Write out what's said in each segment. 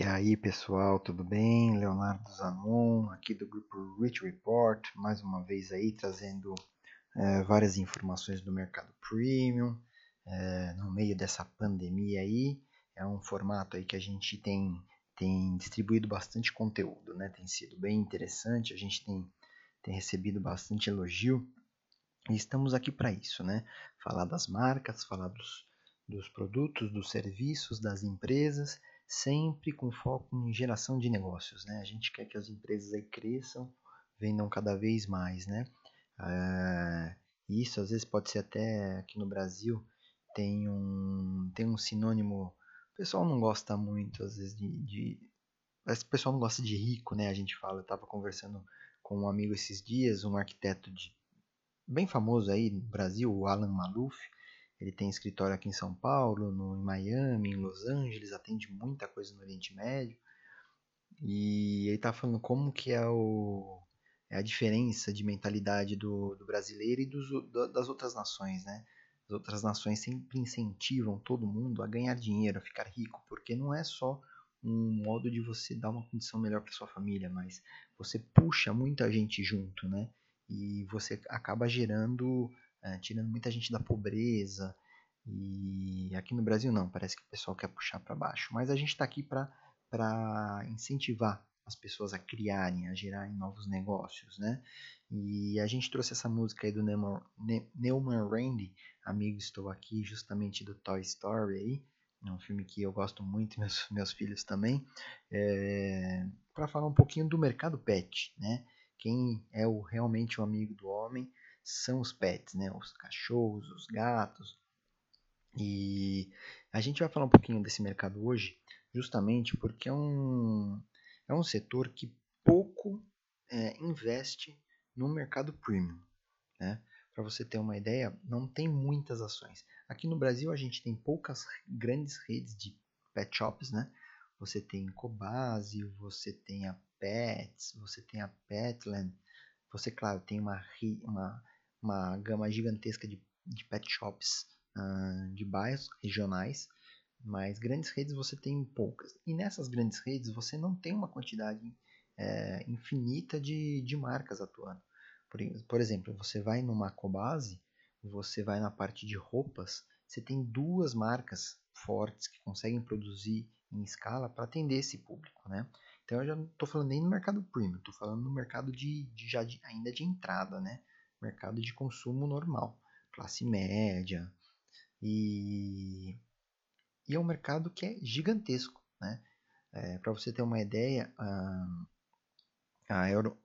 E aí pessoal, tudo bem? Leonardo Zanon, aqui do grupo Rich Report, mais uma vez aí trazendo é, várias informações do mercado premium é, no meio dessa pandemia aí. É um formato aí que a gente tem, tem distribuído bastante conteúdo, né? Tem sido bem interessante, a gente tem, tem recebido bastante elogio e estamos aqui para isso, né? Falar das marcas, falar dos, dos produtos, dos serviços, das empresas sempre com foco em geração de negócios, né? A gente quer que as empresas aí cresçam, vendam cada vez mais, né? Uh, isso às vezes pode ser até aqui no Brasil tem um tem um sinônimo. O pessoal não gosta muito às vezes de, de o pessoal não gosta de rico, né? A gente fala. Eu estava conversando com um amigo esses dias, um arquiteto de, bem famoso aí no Brasil, o Alan Maluf. Ele tem escritório aqui em São Paulo, no, em Miami, em Los Angeles, atende muita coisa no Oriente Médio. E ele está falando como que é, o, é a diferença de mentalidade do, do brasileiro e dos, das outras nações, né? As outras nações sempre incentivam todo mundo a ganhar dinheiro, a ficar rico, porque não é só um modo de você dar uma condição melhor para sua família, mas você puxa muita gente junto, né? E você acaba gerando é, tirando muita gente da pobreza. E aqui no Brasil não, parece que o pessoal quer puxar para baixo. Mas a gente está aqui para incentivar as pessoas a criarem, a gerarem novos negócios, né? E a gente trouxe essa música aí do Neumann, Randy, amigo, estou aqui, justamente do Toy Story aí. É um filme que eu gosto muito, meus, meus filhos também. É, para falar um pouquinho do mercado pet, né? Quem é o, realmente o amigo do homem são os pets, né? Os cachorros, os gatos. E a gente vai falar um pouquinho desse mercado hoje, justamente porque é um, é um setor que pouco é, investe no mercado premium, né? Para você ter uma ideia, não tem muitas ações. Aqui no Brasil a gente tem poucas grandes redes de pet shops, né? Você tem Cobase, você tem a Pets, você tem a Petland, você, claro, tem uma, uma uma gama gigantesca de, de pet shops uh, de bairros regionais, mas grandes redes você tem poucas. E nessas grandes redes você não tem uma quantidade é, infinita de, de marcas atuando. Por, por exemplo, você vai numa Cobase, você vai na parte de roupas, você tem duas marcas fortes que conseguem produzir em escala para atender esse público, né? Então eu já não estou falando nem no mercado premium, estou falando no mercado de, de já de, ainda de entrada, né? Mercado de consumo normal, classe média. E, e é um mercado que é gigantesco. Né? É, Para você ter uma ideia, a, a, Euro,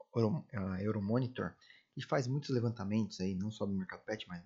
a Euromonitor, que faz muitos levantamentos, aí, não só do mercado pet, mas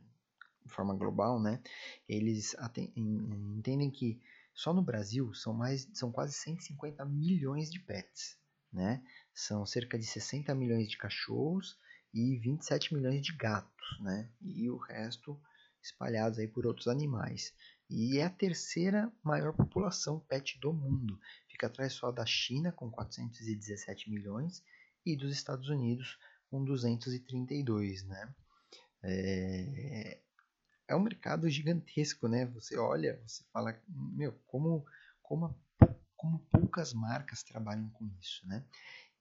de forma global, né? eles entendem que só no Brasil são, mais, são quase 150 milhões de pets. Né? São cerca de 60 milhões de cachorros e 27 milhões de gatos, né? E o resto espalhados aí por outros animais. E é a terceira maior população pet do mundo. Fica atrás só da China com 417 milhões e dos Estados Unidos com 232, né? É, é um mercado gigantesco, né? Você olha, você fala, meu, como, como, como poucas marcas trabalham com isso, né?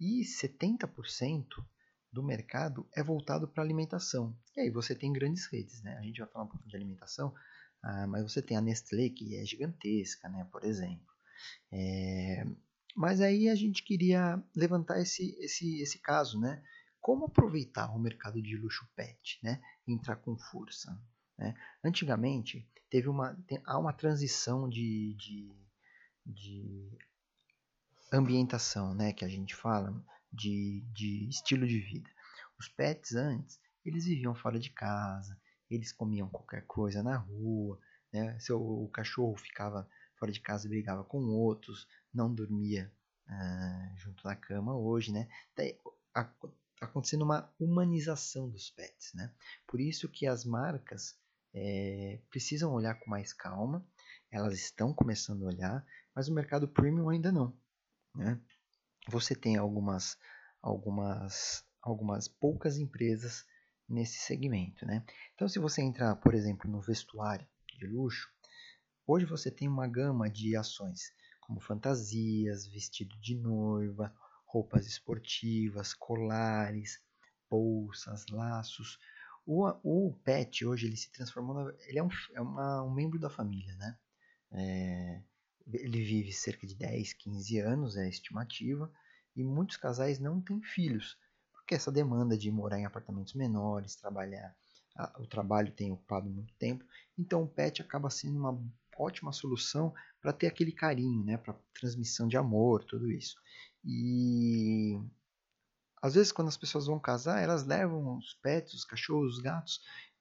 E 70% do mercado é voltado para alimentação. E aí você tem grandes redes, né? A gente vai falar um pouquinho de alimentação, ah, mas você tem a Nestlé, que é gigantesca, né? Por exemplo. É... Mas aí a gente queria levantar esse, esse, esse caso, né? Como aproveitar o mercado de luxo pet, né? Entrar com força. Né? Antigamente, teve uma, tem, há uma transição de, de, de ambientação, né? Que a gente fala de, de estilo de vida. Os pets antes, eles viviam fora de casa, eles comiam qualquer coisa na rua, né? Seu, o cachorro ficava fora de casa e brigava com outros, não dormia ah, junto na cama hoje, né? Tá acontecendo uma humanização dos pets, né? Por isso que as marcas é, precisam olhar com mais calma, elas estão começando a olhar, mas o mercado premium ainda não, né? Você tem algumas, algumas, algumas poucas empresas nesse segmento. Né? Então, se você entrar, por exemplo, no vestuário de luxo, hoje você tem uma gama de ações. como fantasias, vestido de noiva, roupas esportivas, colares, bolsas, laços. O, o pet hoje ele se transformou, ele é, um, é uma, um membro da família, né? É, ele vive cerca de 10, 15 anos, é a estimativa, e muitos casais não têm filhos, porque essa demanda de morar em apartamentos menores, trabalhar, a, o trabalho tem ocupado muito tempo, então o pet acaba sendo uma ótima solução para ter aquele carinho, né, para transmissão de amor, tudo isso. E às vezes quando as pessoas vão casar, elas levam os pets, os cachorros, os gatos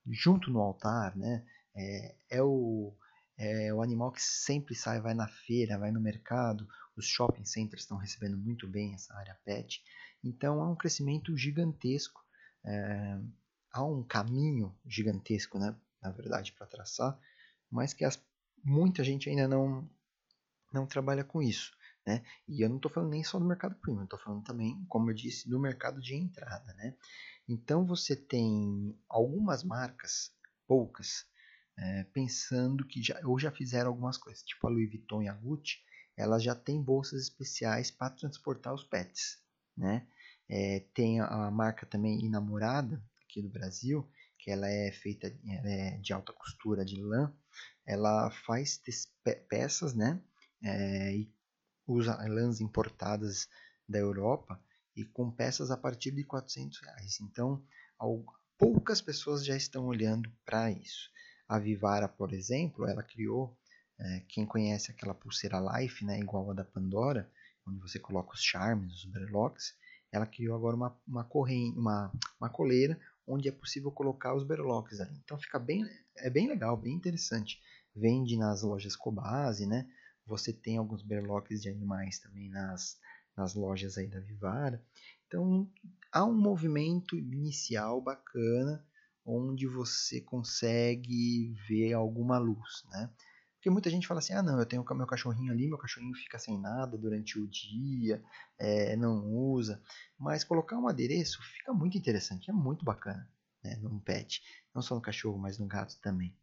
junto no altar, né? É, é o é o animal que sempre sai, vai na feira, vai no mercado. Os shopping centers estão recebendo muito bem essa área pet. Então há um crescimento gigantesco, é, há um caminho gigantesco, né, na verdade, para traçar, mas que as, muita gente ainda não, não trabalha com isso. Né? E eu não estou falando nem só do mercado premium, estou falando também, como eu disse, do mercado de entrada. Né? Então você tem algumas marcas, poucas, é, pensando que já, ou já fizeram algumas coisas, tipo a Louis Vuitton e a Gucci, elas já têm bolsas especiais para transportar os pets. Né? É, tem a, marca também Inamorada, aqui do Brasil, que ela é feita ela é de alta costura de lã, ela faz peças, né? É, e usa lãs importadas da Europa e com peças a partir de 400 reais. Então, poucas pessoas já estão olhando para isso. A Vivara, por exemplo, ela criou, é, quem conhece aquela pulseira Life, né, igual a da Pandora, onde você coloca os charmes, os berlocks, ela criou agora uma, uma, corrente, uma, uma coleira onde é possível colocar os berlocks ali. Então fica bem, é bem legal, bem interessante. Vende nas lojas Cobase, né? Você tem alguns berlocks de animais também nas, nas lojas aí da Vivara. Então há um movimento inicial bacana onde você consegue ver alguma luz, né? Porque muita gente fala assim, ah não, eu tenho meu cachorrinho ali, meu cachorrinho fica sem nada durante o dia, é, não usa. Mas colocar um adereço fica muito interessante, é muito bacana, né, num pet. Não só no cachorro, mas no gato também.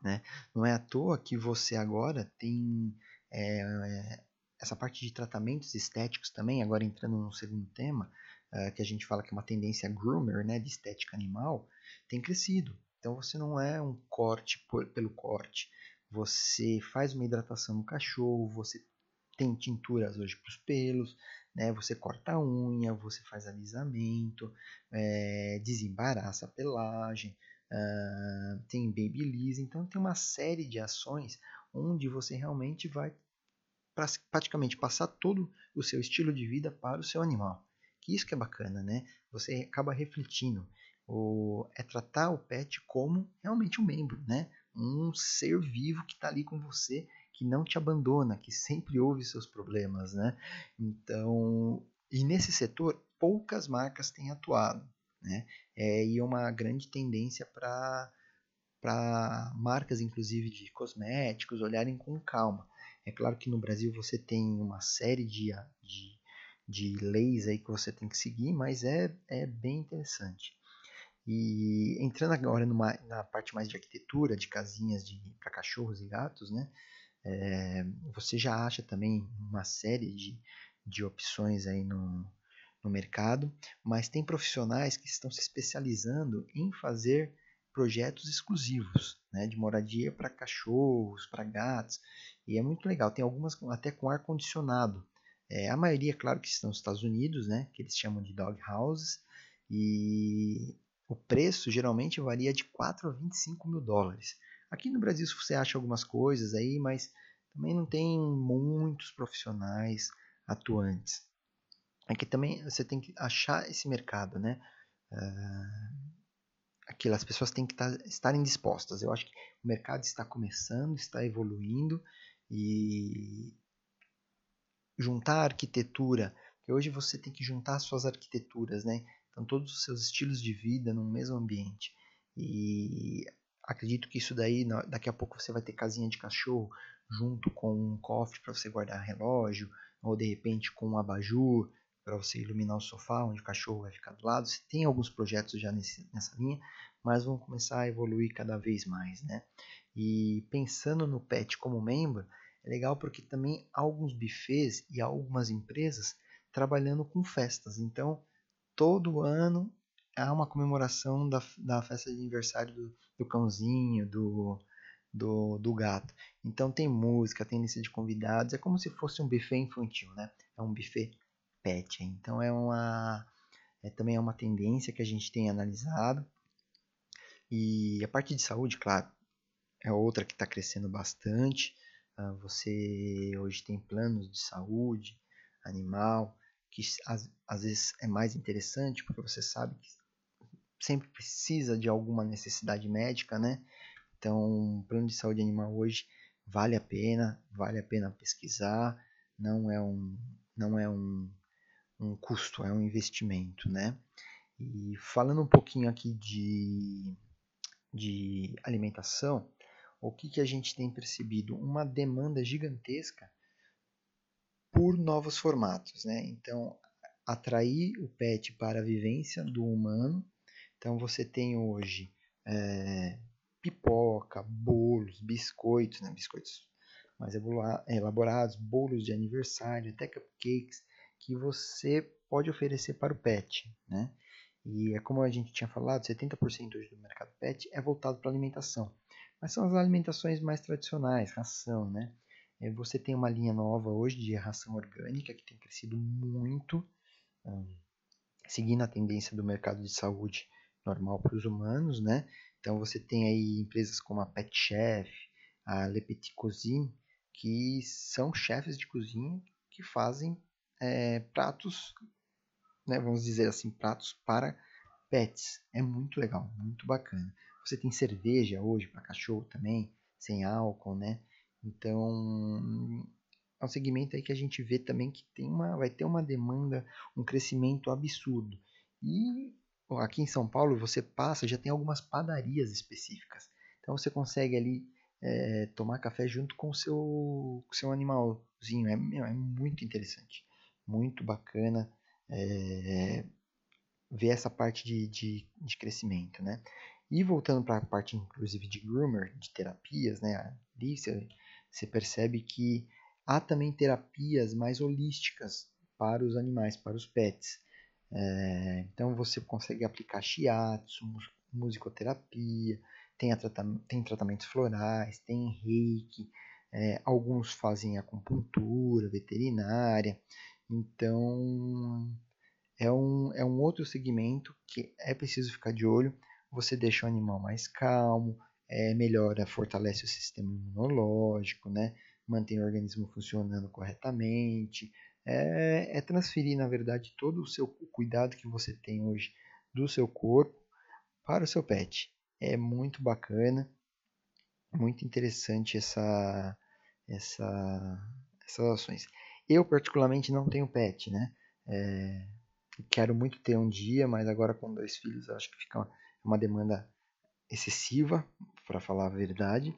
Né? Não é à toa que você agora tem é, essa parte de tratamentos estéticos também, agora entrando no segundo tema, é, que a gente fala que é uma tendência groomer, né, de estética animal, tem crescido. Então você não é um corte por, pelo corte, você faz uma hidratação no cachorro, você tem tinturas hoje para os pelos, né? Você corta a unha, você faz alisamento, é, desembaraça a pelagem, uh, tem babyliss, então tem uma série de ações onde você realmente vai praticamente passar todo o seu estilo de vida para o seu animal. Que isso que é bacana, né? Você acaba refletindo. O, é tratar o pet como realmente um membro, né? um ser vivo que está ali com você, que não te abandona, que sempre ouve seus problemas, né? Então, e nesse setor poucas marcas têm atuado, né? É, e é uma grande tendência para para marcas, inclusive de cosméticos, olharem com calma. É claro que no Brasil você tem uma série de, de, de leis aí que você tem que seguir, mas é, é bem interessante. E entrando agora numa, na parte mais de arquitetura, de casinhas para cachorros e gatos, né? É, você já acha também uma série de, de opções aí no, no mercado, mas tem profissionais que estão se especializando em fazer projetos exclusivos, né, de moradia para cachorros, para gatos, e é muito legal. Tem algumas até com ar condicionado. É, a maioria, claro, que estão nos Estados Unidos, né, que eles chamam de dog houses, e o preço geralmente varia de 4 a 25 mil dólares. Aqui no Brasil você acha algumas coisas aí, mas também não tem muitos profissionais atuantes. Aqui também você tem que achar esse mercado, né? Uh, aquilo, as pessoas têm que tá, estarem dispostas. Eu acho que o mercado está começando, está evoluindo e juntar a arquitetura, que hoje você tem que juntar suas arquiteturas, né? Então, todos os seus estilos de vida no mesmo ambiente. E acredito que isso daí, daqui a pouco você vai ter casinha de cachorro junto com um cofre para você guardar relógio, ou de repente com um abajur para você iluminar o sofá, onde o cachorro vai ficar do lado. Você tem alguns projetos já nesse, nessa linha, mas vão começar a evoluir cada vez mais, né? E pensando no pet como membro, É legal porque também há alguns buffets e algumas empresas trabalhando com festas. Então, todo ano há uma comemoração da, da festa de aniversário do, do cãozinho, do, do, do gato. Então tem música, tem lista de convidados, é como se fosse um buffet infantil, né? É um buffet pet. Então é uma é, também é uma tendência que a gente tem analisado. E a parte de saúde, claro, é outra que está crescendo bastante. Uh, você hoje tem planos de saúde animal, que às, às vezes é mais interessante, porque você sabe que sempre precisa de alguma necessidade médica, né? Então, plano de saúde animal hoje vale a pena, vale a pena pesquisar, não é um, não é um, um custo, é um investimento, né? E falando um pouquinho aqui de, de alimentação, o que, que a gente tem percebido? Uma demanda gigantesca por novos formatos, né? Então, atrair o pet para a vivência do humano. Então, você tem hoje é, pipoca, bolos, biscoitos, né? biscoitos mais elaborados, bolos de aniversário, até cupcakes, que você pode oferecer para o pet, né? E é como a gente tinha falado, 70% hoje do mercado pet é voltado para alimentação. Mas são as alimentações mais tradicionais, ração, né? É, você tem uma linha nova hoje de ração orgânica que tem crescido muito, seguindo a tendência do mercado de saúde normal para os humanos, né? Então você tem aí empresas como a Pet Chef, a Le Petit Cuisine, que são chefes de cozinha que fazem é, pratos, né, vamos dizer assim, pratos para pets. É muito legal, muito bacana. Você tem cerveja hoje para cachorro também, sem álcool, né? Então é um segmento aí que a gente vê também que tem uma, vai ter uma demanda, um crescimento absurdo. E aqui em São Paulo você passa, já tem algumas padarias específicas. Então você consegue ali é, tomar café junto com o seu, seu animalzinho. É, é muito interessante, muito bacana é, ver essa parte de, de, de crescimento, né? E voltando para a parte, inclusive, de groomer, de terapias, né? Você, você percebe que há também terapias mais holísticas para os animais, para os pets. É, então você consegue aplicar shiatsu, musicoterapia, tem, tratam tem tratamentos florais, tem reiki, é, alguns fazem acupuntura veterinária. Então é um, é um outro segmento que é preciso ficar de olho. Você deixa o animal mais calmo, é, melhora, fortalece o sistema imunológico, né? mantém o organismo funcionando corretamente, é, é transferir, na verdade, todo o seu cuidado que você tem hoje do seu corpo para o seu pet. É muito bacana, muito interessante essa, essa, essas ações. Eu, particularmente, não tenho pet, né? É, quero muito ter um dia, mas agora com dois filhos, acho que fica uma demanda excessiva, para falar a verdade.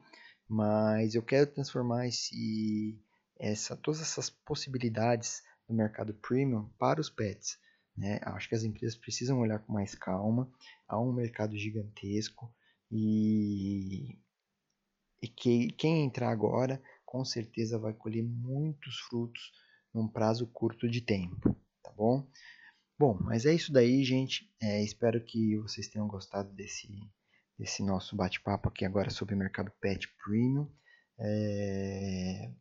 Mas eu quero transformar esse essa, todas essas possibilidades do mercado premium para os pets. Né? Acho que as empresas precisam olhar com mais calma. Há um mercado gigantesco e, e que, quem entrar agora com certeza vai colher muitos frutos num prazo curto de tempo, tá bom? Bom, mas é isso daí, gente. É, espero que vocês tenham gostado desse, desse nosso bate-papo aqui agora sobre o mercado pet premium. É,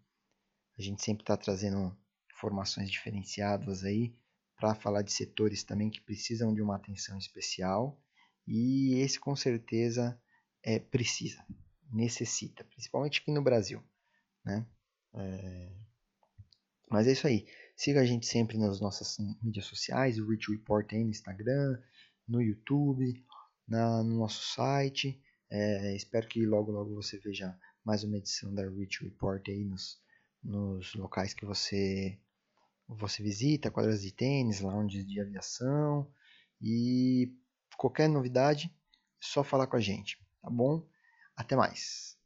a gente sempre está trazendo informações diferenciadas aí para falar de setores também que precisam de uma atenção especial e esse com certeza é, precisa, necessita, principalmente aqui no Brasil, né? É... Mas é isso aí. Siga a gente sempre nas nossas mídias sociais, o Rich Report aí no Instagram, no YouTube, na, no nosso site. É, espero que logo logo você veja mais uma edição da Rich Report aí nos, nos locais que você você visita, quadras de tênis, lounges de aviação e qualquer novidade, é só falar com a gente, tá bom? Até mais.